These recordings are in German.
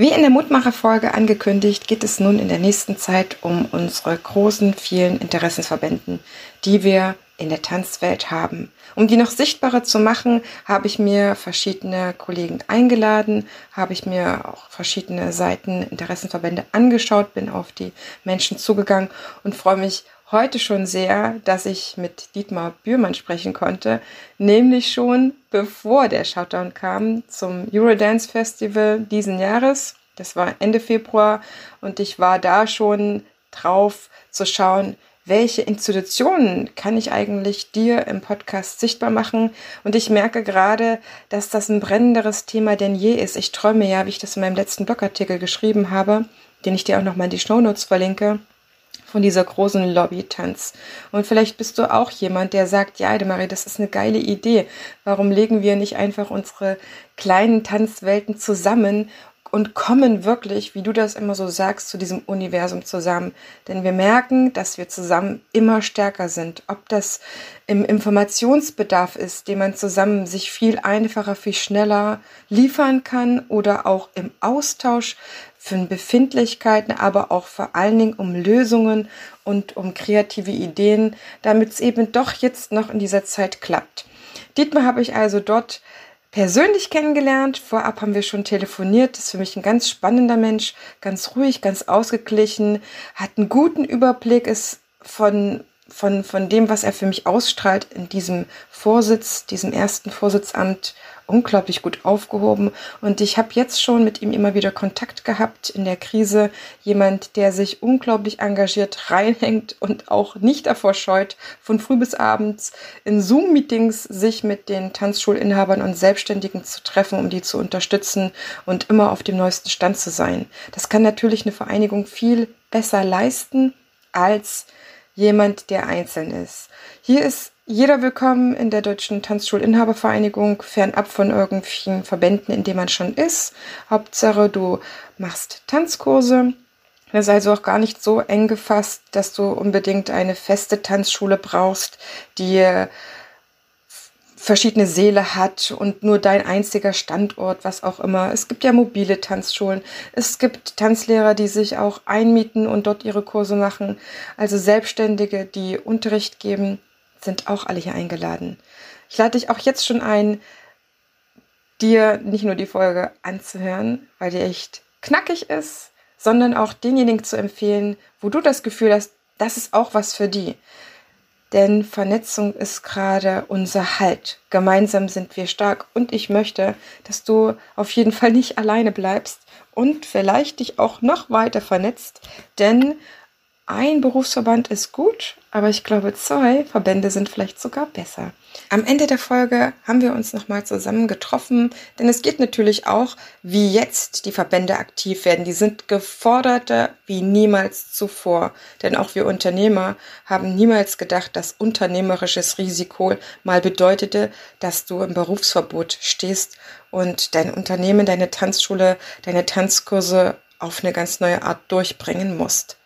Wie in der Mutmacherfolge angekündigt, geht es nun in der nächsten Zeit um unsere großen, vielen Interessensverbänden, die wir in der Tanzwelt haben. Um die noch sichtbarer zu machen, habe ich mir verschiedene Kollegen eingeladen, habe ich mir auch verschiedene Seiten, Interessenverbände angeschaut, bin auf die Menschen zugegangen und freue mich heute schon sehr, dass ich mit Dietmar Bührmann sprechen konnte, nämlich schon bevor der Shutdown kam zum Eurodance Festival diesen Jahres. Das war Ende Februar und ich war da schon drauf zu schauen, welche Institutionen kann ich eigentlich dir im Podcast sichtbar machen? Und ich merke gerade, dass das ein brennenderes Thema denn je ist. Ich träume ja, wie ich das in meinem letzten Blogartikel geschrieben habe, den ich dir auch nochmal in die Shownotes verlinke, von dieser großen Lobby-Tanz. Und vielleicht bist du auch jemand, der sagt, ja, Marie, das ist eine geile Idee. Warum legen wir nicht einfach unsere kleinen Tanzwelten zusammen und kommen wirklich, wie du das immer so sagst, zu diesem Universum zusammen. Denn wir merken, dass wir zusammen immer stärker sind. Ob das im Informationsbedarf ist, den man zusammen sich viel einfacher, viel schneller liefern kann oder auch im Austausch von Befindlichkeiten, aber auch vor allen Dingen um Lösungen und um kreative Ideen, damit es eben doch jetzt noch in dieser Zeit klappt. Dietmar habe ich also dort persönlich kennengelernt. Vorab haben wir schon telefoniert. Ist für mich ein ganz spannender Mensch, ganz ruhig, ganz ausgeglichen, hat einen guten Überblick, ist von von, von dem, was er für mich ausstrahlt in diesem Vorsitz, diesem ersten Vorsitzamt, unglaublich gut aufgehoben. Und ich habe jetzt schon mit ihm immer wieder Kontakt gehabt in der Krise. Jemand, der sich unglaublich engagiert reinhängt und auch nicht davor scheut, von früh bis abends in Zoom-Meetings sich mit den Tanzschulinhabern und Selbstständigen zu treffen, um die zu unterstützen und immer auf dem neuesten Stand zu sein. Das kann natürlich eine Vereinigung viel besser leisten als jemand, der einzeln ist. Hier ist jeder willkommen in der Deutschen Tanzschulinhabervereinigung, fernab von irgendwelchen Verbänden, in denen man schon ist. Hauptsache, du machst Tanzkurse. Das ist also auch gar nicht so eng gefasst, dass du unbedingt eine feste Tanzschule brauchst, die verschiedene Seele hat und nur dein einziger Standort, was auch immer. Es gibt ja mobile Tanzschulen. Es gibt Tanzlehrer, die sich auch einmieten und dort ihre Kurse machen. Also Selbstständige, die Unterricht geben, sind auch alle hier eingeladen. Ich lade dich auch jetzt schon ein, dir nicht nur die Folge anzuhören, weil die echt knackig ist, sondern auch denjenigen zu empfehlen, wo du das Gefühl hast, das ist auch was für die. Denn Vernetzung ist gerade unser Halt. Gemeinsam sind wir stark und ich möchte, dass du auf jeden Fall nicht alleine bleibst und vielleicht dich auch noch weiter vernetzt, denn ein Berufsverband ist gut, aber ich glaube, zwei Verbände sind vielleicht sogar besser. Am Ende der Folge haben wir uns nochmal zusammen getroffen, denn es geht natürlich auch, wie jetzt die Verbände aktiv werden. Die sind geforderter wie niemals zuvor. Denn auch wir Unternehmer haben niemals gedacht, dass unternehmerisches Risiko mal bedeutete, dass du im Berufsverbot stehst und dein Unternehmen, deine Tanzschule, deine Tanzkurse auf eine ganz neue Art durchbringen musst.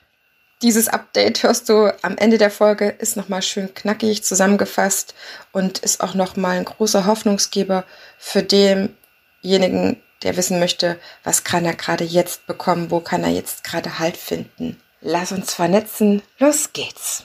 Dieses Update hörst du am Ende der Folge, ist nochmal schön knackig zusammengefasst und ist auch nochmal ein großer Hoffnungsgeber für denjenigen, der wissen möchte, was kann er gerade jetzt bekommen, wo kann er jetzt gerade Halt finden. Lass uns vernetzen, los geht's!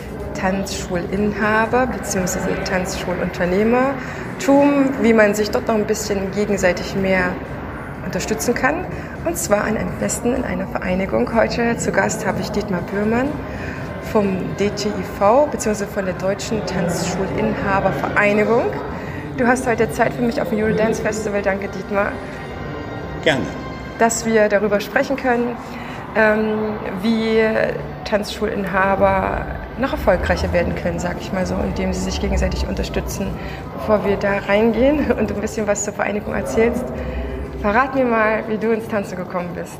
Tanzschulinhaber bzw. Tanzschulunternehmertum, wie man sich dort noch ein bisschen gegenseitig mehr unterstützen kann. Und zwar am besten in einer Vereinigung. Heute zu Gast habe ich Dietmar Bührmann vom DTIV bzw. von der Deutschen Tanzschulinhabervereinigung. Du hast heute Zeit für mich auf dem Eurodance Festival. Danke, Dietmar. Gerne. Dass wir darüber sprechen können, ähm, wie Tanzschulinhaber noch erfolgreicher werden können, sag ich mal so, indem sie sich gegenseitig unterstützen. Bevor wir da reingehen und ein bisschen was zur Vereinigung erzählst, verrat mir mal, wie du ins Tanzen gekommen bist,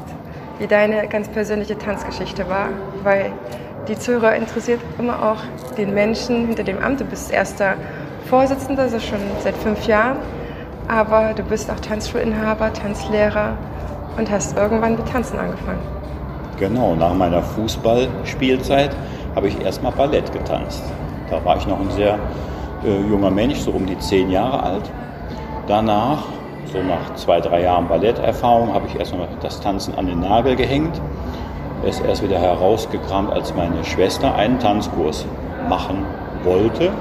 wie deine ganz persönliche Tanzgeschichte war, weil die Zuhörer interessiert immer auch den Menschen hinter dem Amt. Du bist erster Vorsitzender, also schon seit fünf Jahren, aber du bist auch Tanzschulinhaber, Tanzlehrer und hast irgendwann mit Tanzen angefangen. Genau, nach meiner Fußballspielzeit habe ich erstmal Ballett getanzt. Da war ich noch ein sehr äh, junger Mensch, so um die zehn Jahre alt. Danach, so nach zwei, drei Jahren Balletterfahrung, habe ich erstmal das Tanzen an den Nagel gehängt. Es ist erst wieder herausgekramt, als meine Schwester einen Tanzkurs machen wollte.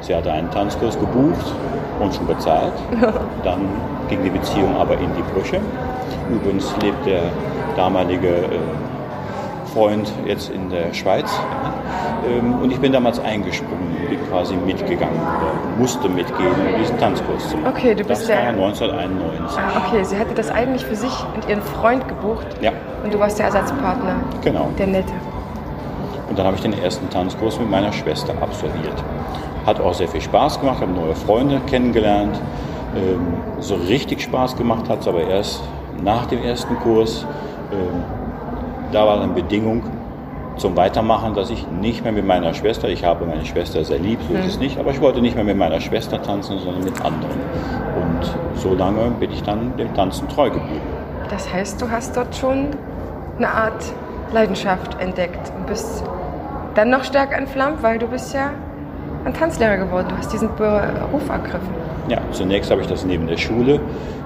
Sie hatte einen Tanzkurs gebucht und schon bezahlt. Dann ging die Beziehung aber in die Brüche. Übrigens lebt der damalige äh, Freund jetzt in der Schweiz. Ähm, und ich bin damals eingesprungen, bin quasi mitgegangen oder musste mitgehen, um diesen Tanzkurs zu machen. Okay, du bist das der. war 1991. Ah, okay, sie hatte das eigentlich für sich und ihren Freund gebucht. Ja. Und du warst der Ersatzpartner. Genau. Der Nette. Und dann habe ich den ersten Tanzkurs mit meiner Schwester absolviert. Hat auch sehr viel Spaß gemacht, habe neue Freunde kennengelernt. Ähm, so richtig Spaß gemacht hat es aber erst nach dem ersten Kurs. Da war dann Bedingung zum Weitermachen, dass ich nicht mehr mit meiner Schwester, ich habe meine Schwester sehr lieb, so ist es nicht, aber ich wollte nicht mehr mit meiner Schwester tanzen, sondern mit anderen. Und so lange bin ich dann dem Tanzen treu geblieben. Das heißt, du hast dort schon eine Art Leidenschaft entdeckt und bist dann noch stärker entflammt, weil du bist ja ein Tanzlehrer geworden. Du hast diesen Beruf ergriffen. Ja, zunächst habe ich das neben der Schule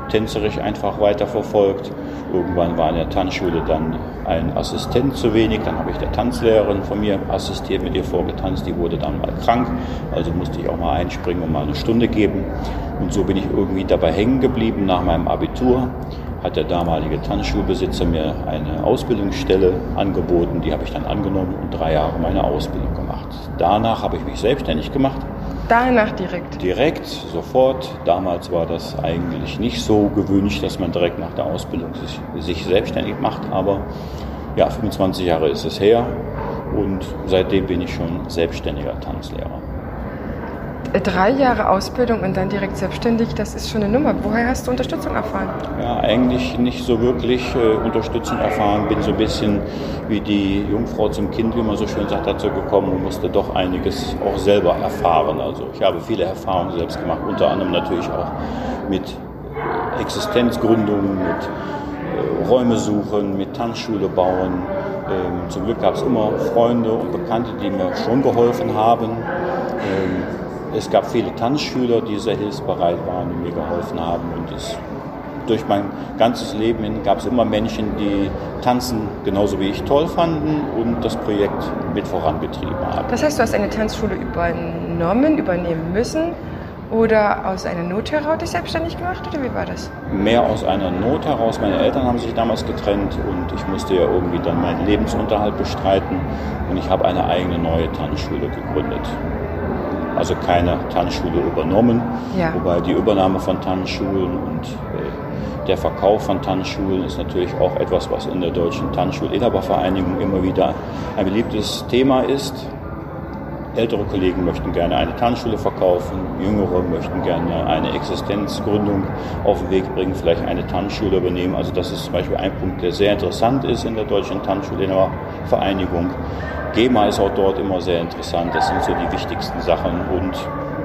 tänzerisch einfach weiterverfolgt. Irgendwann war in der Tanzschule dann ein Assistent zu wenig, dann habe ich der Tanzlehrerin von mir assistiert, mit ihr vorgetanzt, die wurde dann mal krank, also musste ich auch mal einspringen und mal eine Stunde geben. Und so bin ich irgendwie dabei hängen geblieben nach meinem Abitur hat der damalige Tanzschulbesitzer mir eine Ausbildungsstelle angeboten. Die habe ich dann angenommen und drei Jahre meine Ausbildung gemacht. Danach habe ich mich selbstständig gemacht Danach direkt? Direkt, sofort. Damals war das eigentlich nicht so gewünscht, dass man direkt nach der Ausbildung sich, sich selbstständig macht. Aber ja, 25 Jahre ist es her und seitdem bin ich schon selbstständiger Tanzlehrer. Drei Jahre Ausbildung und dann direkt selbstständig, das ist schon eine Nummer. Woher hast du Unterstützung erfahren? Ja, eigentlich nicht so wirklich äh, Unterstützung erfahren. Bin so ein bisschen wie die Jungfrau zum Kind, wie man so schön sagt, dazu gekommen und musste doch einiges auch selber erfahren. Also ich habe viele Erfahrungen selbst gemacht, unter anderem natürlich auch mit Existenzgründungen, mit äh, Räume suchen, mit Tanzschule bauen. Ähm, zum Glück gab es immer Freunde und Bekannte, die mir schon geholfen haben. Ähm, es gab viele Tanzschüler, die sehr hilfsbereit waren und mir geholfen haben. Und es, durch mein ganzes Leben hin gab es immer Menschen, die Tanzen genauso wie ich toll fanden und das Projekt mit vorangetrieben haben. Das heißt, du hast eine Tanzschule übernommen, übernehmen müssen oder aus einer Not heraus dich selbstständig gemacht oder wie war das? Mehr aus einer Not heraus. Meine Eltern haben sich damals getrennt und ich musste ja irgendwie dann meinen Lebensunterhalt bestreiten und ich habe eine eigene neue Tanzschule gegründet also keine Tanzschule übernommen. Ja. Wobei die Übernahme von Tanzschulen und äh, der Verkauf von Tanzschulen ist natürlich auch etwas, was in der deutschen Tanzschulinhabervereinigung immer wieder ein beliebtes Thema ist. Ältere Kollegen möchten gerne eine Tanzschule verkaufen, jüngere möchten gerne eine Existenzgründung auf den Weg bringen, vielleicht eine Tanzschule übernehmen. Also das ist zum Beispiel ein Punkt, der sehr interessant ist in der deutschen Tanzschulinhabervereinigung. GEMA ist auch dort immer sehr interessant. Das sind so die wichtigsten Sachen und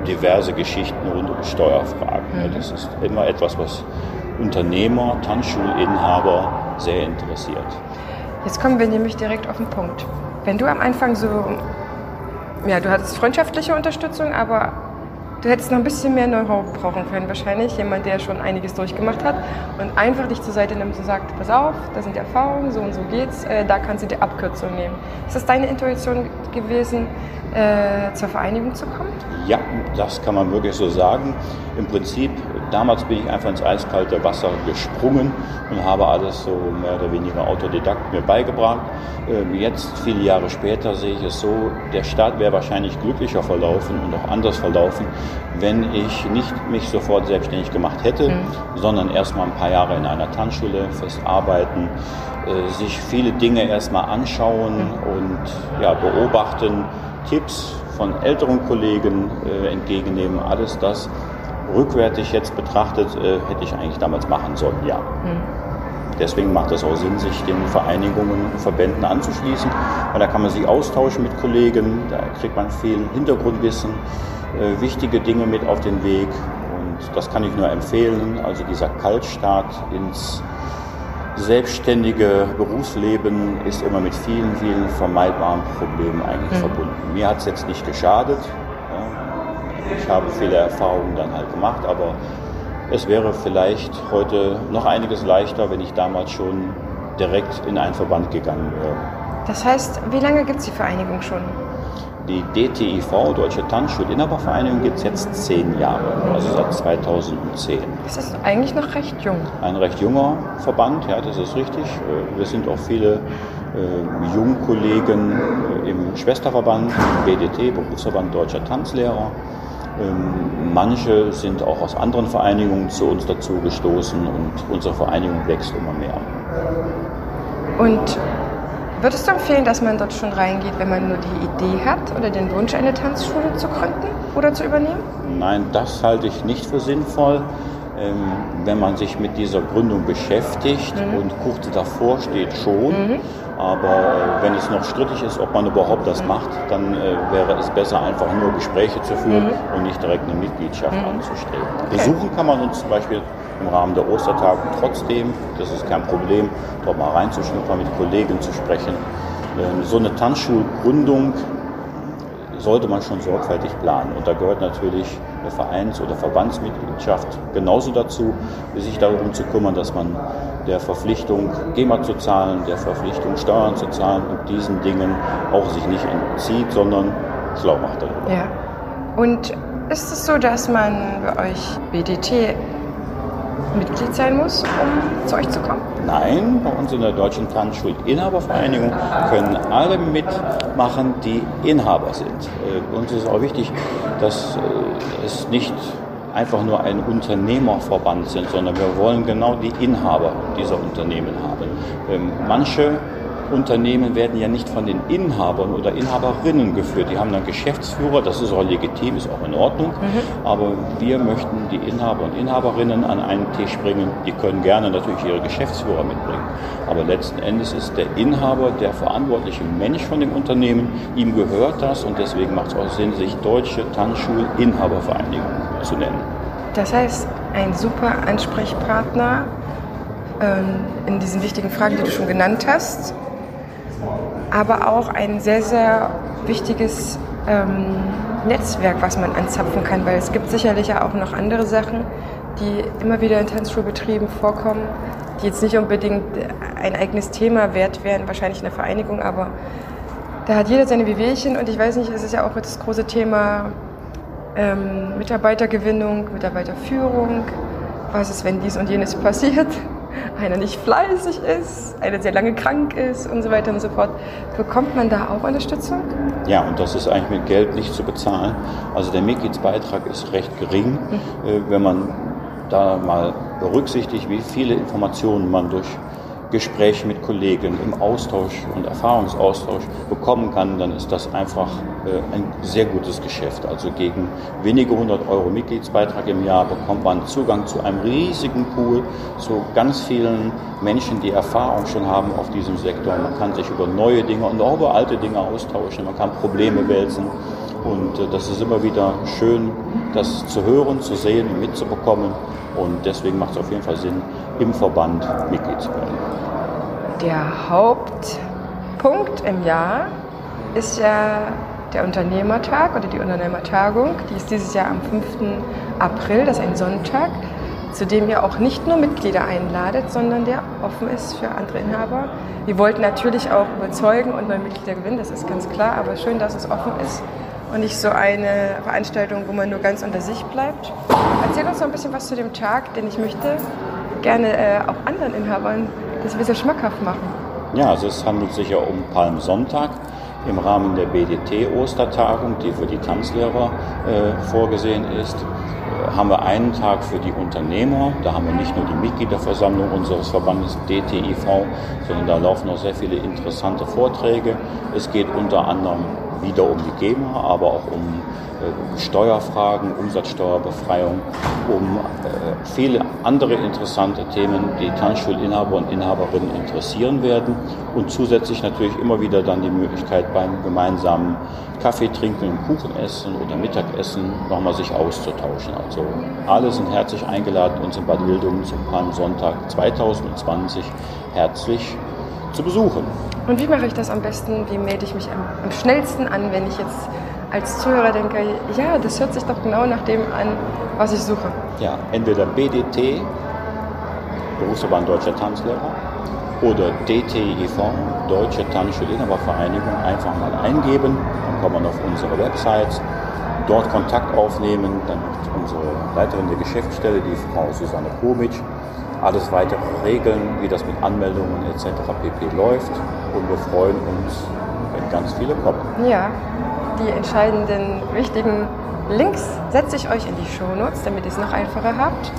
diverse Geschichten rund um Steuerfragen. Mhm. Das ist immer etwas, was Unternehmer, Tanzschulinhaber sehr interessiert. Jetzt kommen wir nämlich direkt auf den Punkt. Wenn du am Anfang so, ja, du hattest freundschaftliche Unterstützung, aber Du hättest noch ein bisschen mehr Know-how brauchen können, wahrscheinlich. Jemand, der schon einiges durchgemacht hat und einfach dich zur Seite nimmt und sagt: Pass auf, das sind die Erfahrungen, so und so geht's, äh, da kannst du die Abkürzung nehmen. Ist das deine Intuition gewesen, äh, zur Vereinigung zu kommen? Ja, das kann man wirklich so sagen. Im Prinzip damals bin ich einfach ins eiskalte Wasser gesprungen und habe alles so mehr oder weniger autodidakt mir beigebracht. Ähm, jetzt, viele Jahre später, sehe ich es so, der Start wäre wahrscheinlich glücklicher verlaufen und auch anders verlaufen, wenn ich nicht mich sofort selbstständig gemacht hätte, mhm. sondern erst mal ein paar Jahre in einer Tanzschule fest arbeiten, äh, sich viele Dinge erstmal anschauen mhm. und ja, beobachten, Tipps von älteren Kollegen äh, entgegennehmen, alles das rückwärtig jetzt betrachtet, äh, hätte ich eigentlich damals machen sollen, ja. Mhm. Deswegen macht es auch Sinn, sich den Vereinigungen, Verbänden anzuschließen. Und da kann man sich austauschen mit Kollegen, da kriegt man viel Hintergrundwissen, äh, wichtige Dinge mit auf den Weg. Und das kann ich nur empfehlen. Also dieser Kaltstart ins selbstständige Berufsleben ist immer mit vielen, vielen vermeidbaren Problemen eigentlich mhm. verbunden. Mir hat es jetzt nicht geschadet. Ich habe viele Erfahrungen dann halt gemacht, aber es wäre vielleicht heute noch einiges leichter, wenn ich damals schon direkt in einen Verband gegangen wäre. Das heißt, wie lange gibt es die Vereinigung schon? Die DTIV, Deutsche Tanzschulinhabervereinigung, gibt es jetzt zehn Jahre, also seit 2010. Das ist eigentlich noch recht jung. Ein recht junger Verband, ja, das ist richtig. Äh, wir sind auch viele äh, Jungkollegen äh, im Schwesterverband, BDT, Berufsverband Deutscher Tanzlehrer. Ähm, manche sind auch aus anderen Vereinigungen zu uns dazu gestoßen und unsere Vereinigung wächst immer mehr. Und würdest du empfehlen, dass man dort schon reingeht, wenn man nur die Idee hat oder den Wunsch, eine Tanzschule zu gründen oder zu übernehmen? Nein, das halte ich nicht für sinnvoll. Ähm, wenn man sich mit dieser Gründung beschäftigt mhm. und kurz davor steht schon, mhm. Aber äh, wenn es noch strittig ist, ob man überhaupt das macht, dann äh, wäre es besser, einfach nur Gespräche zu führen mhm. und nicht direkt eine Mitgliedschaft mhm. anzustreben. Okay. Besuchen kann man uns zum Beispiel im Rahmen der Ostertage trotzdem, das ist kein Problem, dort mal reinzuschnuppern, mit Kollegen zu sprechen. Ähm, so eine Tanzschulgründung sollte man schon sorgfältig planen. Und da gehört natürlich eine Vereins- oder Verbandsmitgliedschaft genauso dazu, sich darum zu kümmern, dass man der Verpflichtung, GEMA zu zahlen, der Verpflichtung, Steuern zu zahlen und diesen Dingen auch sich nicht entzieht, sondern schlau macht darüber. Ja. Und ist es so, dass man bei euch BDT Mitglied sein muss, um zu euch zu kommen? Nein, bei uns in der Deutschen Tanzschulinhabervereinigung können alle mitmachen, die Inhaber sind. Äh, uns ist auch wichtig, dass äh, es nicht einfach nur ein Unternehmerverband sind, sondern wir wollen genau die Inhaber dieser Unternehmen haben. Ähm, manche Unternehmen werden ja nicht von den Inhabern oder Inhaberinnen geführt. Die haben dann Geschäftsführer, das ist auch legitim, ist auch in Ordnung. Mhm. Aber wir möchten die Inhaber und Inhaberinnen an einen Tisch bringen. Die können gerne natürlich ihre Geschäftsführer mitbringen. Aber letzten Endes ist der Inhaber der verantwortliche Mensch von dem Unternehmen. Ihm gehört das und deswegen macht es auch Sinn, sich Deutsche Tanzschul-Inhabervereinigung zu nennen. Das heißt, ein super Ansprechpartner ähm, in diesen wichtigen Fragen, die du schon genannt hast aber auch ein sehr, sehr wichtiges ähm, Netzwerk, was man anzapfen kann, weil es gibt sicherlich ja auch noch andere Sachen, die immer wieder in Tanzschulbetrieben vorkommen, die jetzt nicht unbedingt ein eigenes Thema wert wären, wahrscheinlich in der Vereinigung, aber da hat jeder seine Wehwehchen und ich weiß nicht, es ist ja auch das große Thema ähm, Mitarbeitergewinnung, Mitarbeiterführung, was ist, wenn dies und jenes passiert einer nicht fleißig ist, einer sehr lange krank ist und so weiter und so fort. Bekommt man da auch Unterstützung? Ja, und das ist eigentlich mit Geld nicht zu bezahlen. Also der Mitgliedsbeitrag ist recht gering, mhm. wenn man da mal berücksichtigt, wie viele Informationen man durch Gespräche mit Kollegen, im Austausch und Erfahrungsaustausch bekommen kann, dann ist das einfach äh, ein sehr gutes Geschäft. Also gegen wenige hundert Euro Mitgliedsbeitrag im Jahr bekommt man Zugang zu einem riesigen Pool, zu ganz vielen Menschen, die Erfahrung schon haben auf diesem Sektor. Man kann sich über neue Dinge und auch über alte Dinge austauschen, man kann Probleme wälzen. Und äh, das ist immer wieder schön, das zu hören, zu sehen und mitzubekommen. Und deswegen macht es auf jeden Fall Sinn, im Verband Mitglied zu werden der Hauptpunkt im Jahr ist ja der Unternehmertag oder die Unternehmertagung. Die ist dieses Jahr am 5. April, das ist ein Sonntag, zu dem ihr auch nicht nur Mitglieder einladet, sondern der offen ist für andere Inhaber. Wir wollten natürlich auch überzeugen und neue Mitglieder gewinnen, das ist ganz klar, aber schön, dass es offen ist und nicht so eine Veranstaltung, wo man nur ganz unter sich bleibt. Erzähl uns noch ein bisschen was zu dem Tag, denn ich möchte gerne äh, auch anderen Inhabern das ein bisschen schmackhaft machen. Ja, also es handelt sich ja um Palmsonntag im Rahmen der BDT-Ostertagung, die für die Tanzlehrer äh, vorgesehen ist haben wir einen Tag für die Unternehmer. Da haben wir nicht nur die Mitgliederversammlung unseres Verbandes DTIV, sondern da laufen noch sehr viele interessante Vorträge. Es geht unter anderem wieder um die GEMA, aber auch um äh, Steuerfragen, Umsatzsteuerbefreiung, um äh, viele andere interessante Themen, die Tanzschulinhaber und Inhaberinnen interessieren werden und zusätzlich natürlich immer wieder dann die Möglichkeit beim gemeinsamen Kaffee trinken Kuchen essen oder Mittagessen nochmal sich auszutauschen. Also alle sind herzlich eingeladen, uns in Bad Wildungen zum Palmsonntag 2020 herzlich zu besuchen. Und wie mache ich das am besten? Wie melde ich mich am, am schnellsten an, wenn ich jetzt als Zuhörer denke, ja, das hört sich doch genau nach dem an, was ich suche? Ja, entweder BDT, Berufsverband Deutscher Tanzlehrer, oder DTIV, Deutsche Tanzschulinhabervereinigung, einfach mal eingeben. Dann kommt man auf unsere Website, dort Kontakt aufnehmen. Dann wird unsere Leiterin der Geschäftsstelle, die Frau Susanne Komic, alles weitere regeln, wie das mit Anmeldungen etc. pp. läuft. Und wir freuen uns, wenn ganz viele kommen. Ja, die entscheidenden, wichtigen Links setze ich euch in die Show Notes, damit ihr es noch einfacher habt.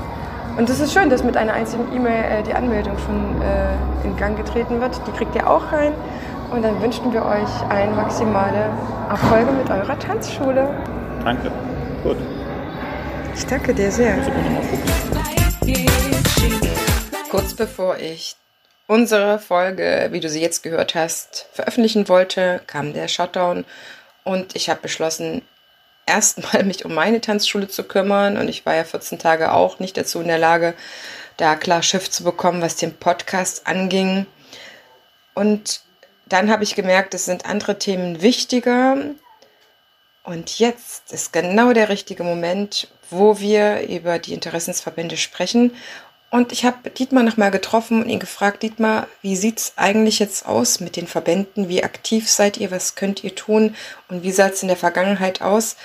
Und es ist schön, dass mit einer einzigen E-Mail äh, die Anmeldung schon äh, in Gang getreten wird. Die kriegt ihr auch rein. Und dann wünschen wir euch eine maximale Erfolge mit eurer Tanzschule. Danke. Gut. Ich danke dir sehr. Kurz bevor ich unsere Folge, wie du sie jetzt gehört hast, veröffentlichen wollte, kam der Shutdown und ich habe beschlossen, erstmal mich um meine Tanzschule zu kümmern. Und ich war ja 14 Tage auch nicht dazu in der Lage, da klar Schiff zu bekommen, was den Podcast anging. Und dann habe ich gemerkt, es sind andere Themen wichtiger. Und jetzt ist genau der richtige Moment, wo wir über die Interessensverbände sprechen und ich habe Dietmar nochmal getroffen und ihn gefragt, Dietmar, wie sieht's eigentlich jetzt aus mit den Verbänden? Wie aktiv seid ihr? Was könnt ihr tun? Und wie sah es in der Vergangenheit aus?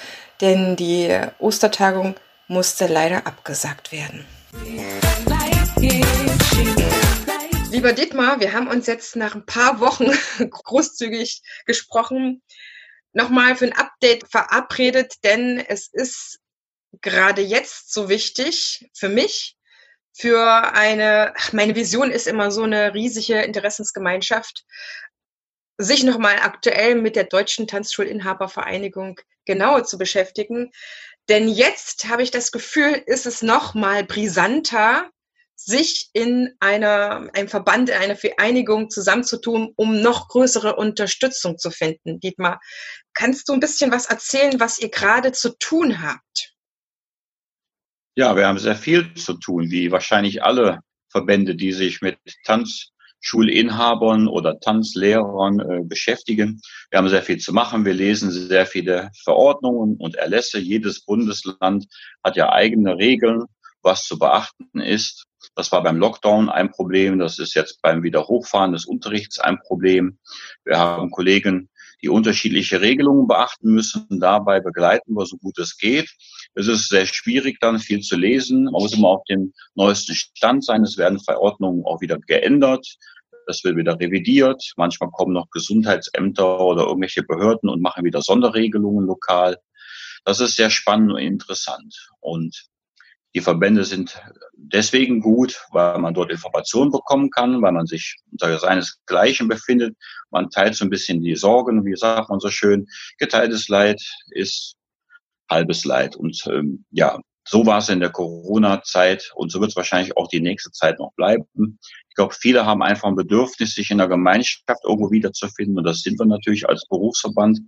Denn die Ostertagung musste leider abgesagt werden. Lieber Dietmar, wir haben uns jetzt nach ein paar Wochen großzügig gesprochen, nochmal für ein Update verabredet, denn es ist gerade jetzt so wichtig für mich, für eine, meine Vision ist immer so eine riesige Interessensgemeinschaft, sich nochmal aktuell mit der Deutschen Tanzschulinhabervereinigung genauer zu beschäftigen. Denn jetzt habe ich das Gefühl, ist es nochmal brisanter, sich in einer, einem Verband, in einer Vereinigung zusammenzutun, um noch größere Unterstützung zu finden. Dietmar, kannst du ein bisschen was erzählen, was ihr gerade zu tun habt? Ja, wir haben sehr viel zu tun, wie wahrscheinlich alle Verbände, die sich mit Tanzschulinhabern oder Tanzlehrern äh, beschäftigen. Wir haben sehr viel zu machen. Wir lesen sehr viele Verordnungen und Erlässe. Jedes Bundesland hat ja eigene Regeln, was zu beachten ist. Das war beim Lockdown ein Problem. Das ist jetzt beim Wiederhochfahren des Unterrichts ein Problem. Wir haben Kollegen, die unterschiedliche Regelungen beachten müssen. Dabei begleiten wir so gut es geht. Es ist sehr schwierig, dann viel zu lesen. Man muss immer auf dem neuesten Stand sein. Es werden Verordnungen auch wieder geändert. Das wird wieder revidiert. Manchmal kommen noch Gesundheitsämter oder irgendwelche Behörden und machen wieder Sonderregelungen lokal. Das ist sehr spannend und interessant. Und die Verbände sind deswegen gut, weil man dort Informationen bekommen kann, weil man sich unter seinesgleichen befindet. Man teilt so ein bisschen die Sorgen, wie sagt man so schön. Geteiltes Leid ist halbes Leid. Und ähm, ja, so war es in der Corona-Zeit und so wird es wahrscheinlich auch die nächste Zeit noch bleiben. Ich glaube, viele haben einfach ein Bedürfnis, sich in der Gemeinschaft irgendwo wiederzufinden und das sind wir natürlich als Berufsverband.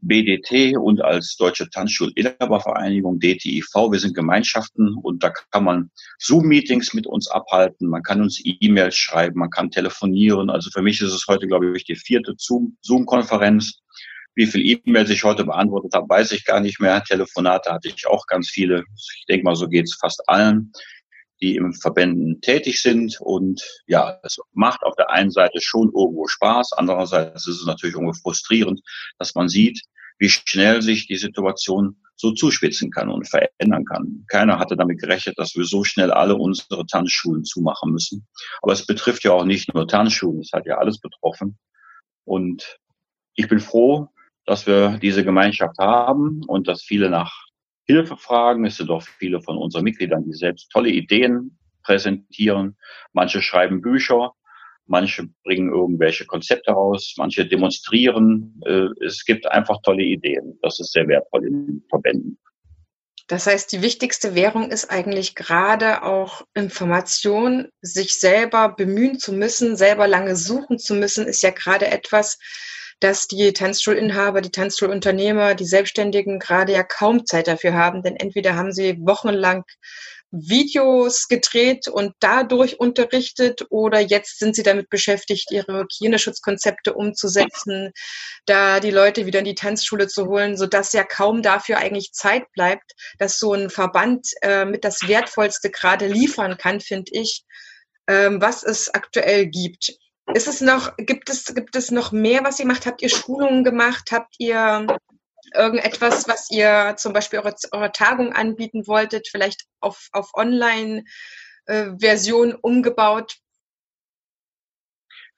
BDT und als Deutsche Tanzschulinhabervereinigung DTIV. Wir sind Gemeinschaften und da kann man Zoom-Meetings mit uns abhalten, man kann uns E-Mails schreiben, man kann telefonieren. Also für mich ist es heute, glaube ich, die vierte Zoom-Konferenz. Wie viel E-Mails ich heute beantwortet habe, weiß ich gar nicht mehr. Telefonate hatte ich auch ganz viele. Ich denke mal, so geht es fast allen, die im Verbänden tätig sind. Und ja, es macht auf der einen Seite schon irgendwo Spaß. Andererseits ist es natürlich irgendwo frustrierend, dass man sieht, wie schnell sich die Situation so zuspitzen kann und verändern kann. Keiner hatte damit gerechnet, dass wir so schnell alle unsere Tanzschulen zumachen müssen. Aber es betrifft ja auch nicht nur Tanzschulen, es hat ja alles betroffen. Und ich bin froh, dass wir diese Gemeinschaft haben und dass viele nach Hilfe fragen. Es sind auch viele von unseren Mitgliedern, die selbst tolle Ideen präsentieren. Manche schreiben Bücher, manche bringen irgendwelche Konzepte raus, manche demonstrieren. Äh, es gibt einfach tolle Ideen. Das ist sehr wertvoll in den Verbänden. Das heißt, die wichtigste Währung ist eigentlich gerade auch Information, sich selber bemühen zu müssen, selber lange suchen zu müssen, ist ja gerade etwas, dass die Tanzschulinhaber, die Tanzschulunternehmer, die Selbstständigen gerade ja kaum Zeit dafür haben, denn entweder haben sie wochenlang Videos gedreht und dadurch unterrichtet oder jetzt sind sie damit beschäftigt, ihre Hygieneschutzkonzepte umzusetzen, da die Leute wieder in die Tanzschule zu holen, sodass ja kaum dafür eigentlich Zeit bleibt, dass so ein Verband äh, mit das Wertvollste gerade liefern kann, finde ich, ähm, was es aktuell gibt. Ist es noch, gibt es, gibt es noch mehr, was ihr macht? Habt ihr Schulungen gemacht? Habt ihr irgendetwas, was ihr zum Beispiel eure, eure Tagung anbieten wolltet, vielleicht auf, auf Online-Version umgebaut?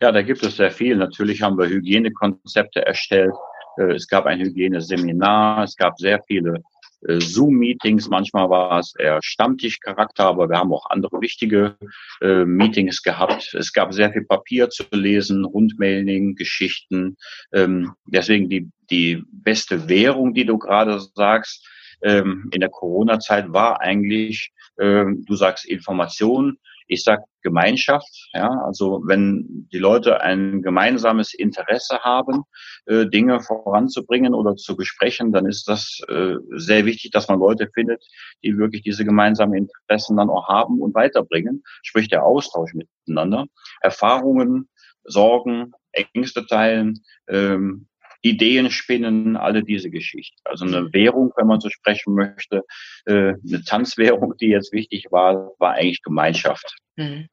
Ja, da gibt es sehr viel. Natürlich haben wir Hygienekonzepte erstellt. Äh, es gab ein Hygieneseminar. Es gab sehr viele äh, Zoom-Meetings. Manchmal war es eher Stammtischcharakter, aber wir haben auch andere wichtige äh, Meetings gehabt. Es gab sehr viel Papier zu lesen, Rundmailing, Geschichten. Ähm, deswegen die, die beste Währung, die du gerade sagst, ähm, in der Corona-Zeit war eigentlich, ähm, du sagst Information, ich sag Gemeinschaft, ja, also wenn die Leute ein gemeinsames Interesse haben, äh, Dinge voranzubringen oder zu besprechen, dann ist das äh, sehr wichtig, dass man Leute findet, die wirklich diese gemeinsamen Interessen dann auch haben und weiterbringen, sprich der Austausch miteinander, Erfahrungen, Sorgen, Ängste teilen, ähm, Ideen spinnen, alle diese Geschichten. Also eine Währung, wenn man so sprechen möchte, äh, eine Tanzwährung, die jetzt wichtig war, war eigentlich Gemeinschaft. Mhm.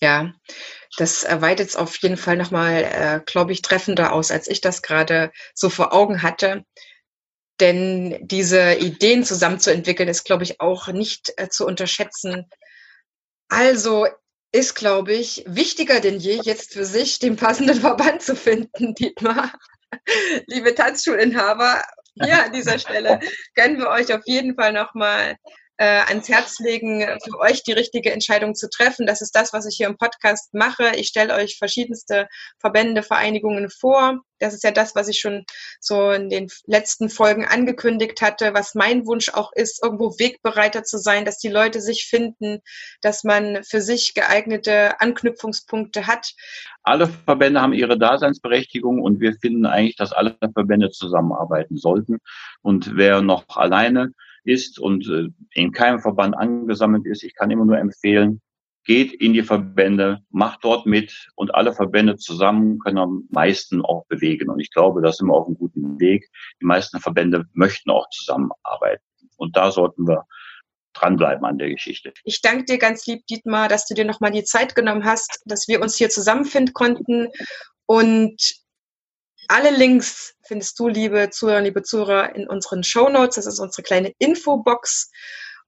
Ja, das erweitert es auf jeden Fall nochmal, äh, glaube ich, treffender aus, als ich das gerade so vor Augen hatte. Denn diese Ideen zusammenzuentwickeln, ist, glaube ich, auch nicht äh, zu unterschätzen. Also ist, glaube ich, wichtiger denn je, jetzt für sich den passenden Verband zu finden, Dietmar. liebe Tanzschulinhaber, hier an dieser Stelle gönnen wir euch auf jeden Fall nochmal äh, ans Herz legen, für euch die richtige Entscheidung zu treffen. Das ist das, was ich hier im Podcast mache. Ich stelle euch verschiedenste Verbände, Vereinigungen vor. Das ist ja das, was ich schon so in den letzten Folgen angekündigt hatte, was mein Wunsch auch ist, irgendwo Wegbereiter zu sein, dass die Leute sich finden, dass man für sich geeignete Anknüpfungspunkte hat. Alle Verbände haben ihre Daseinsberechtigung und wir finden eigentlich, dass alle Verbände zusammenarbeiten sollten. Und wer noch alleine ist und äh, in keinem Verband angesammelt ist, ich kann immer nur empfehlen, geht in die Verbände, macht dort mit und alle Verbände zusammen können am meisten auch bewegen. Und ich glaube, da sind wir auf einem guten Weg. Die meisten Verbände möchten auch zusammenarbeiten. Und da sollten wir dranbleiben an der Geschichte. Ich danke dir ganz lieb, Dietmar, dass du dir nochmal die Zeit genommen hast, dass wir uns hier zusammenfinden konnten. Und alle Links findest du, liebe Zuhörer, liebe Zuhörer, in unseren Show Notes. Das ist unsere kleine Infobox.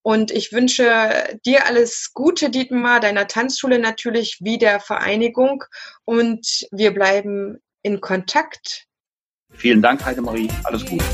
Und ich wünsche dir alles Gute, Dietmar, deiner Tanzschule natürlich, wie der Vereinigung. Und wir bleiben in Kontakt. Vielen Dank, Heidemarie. Alles Gute.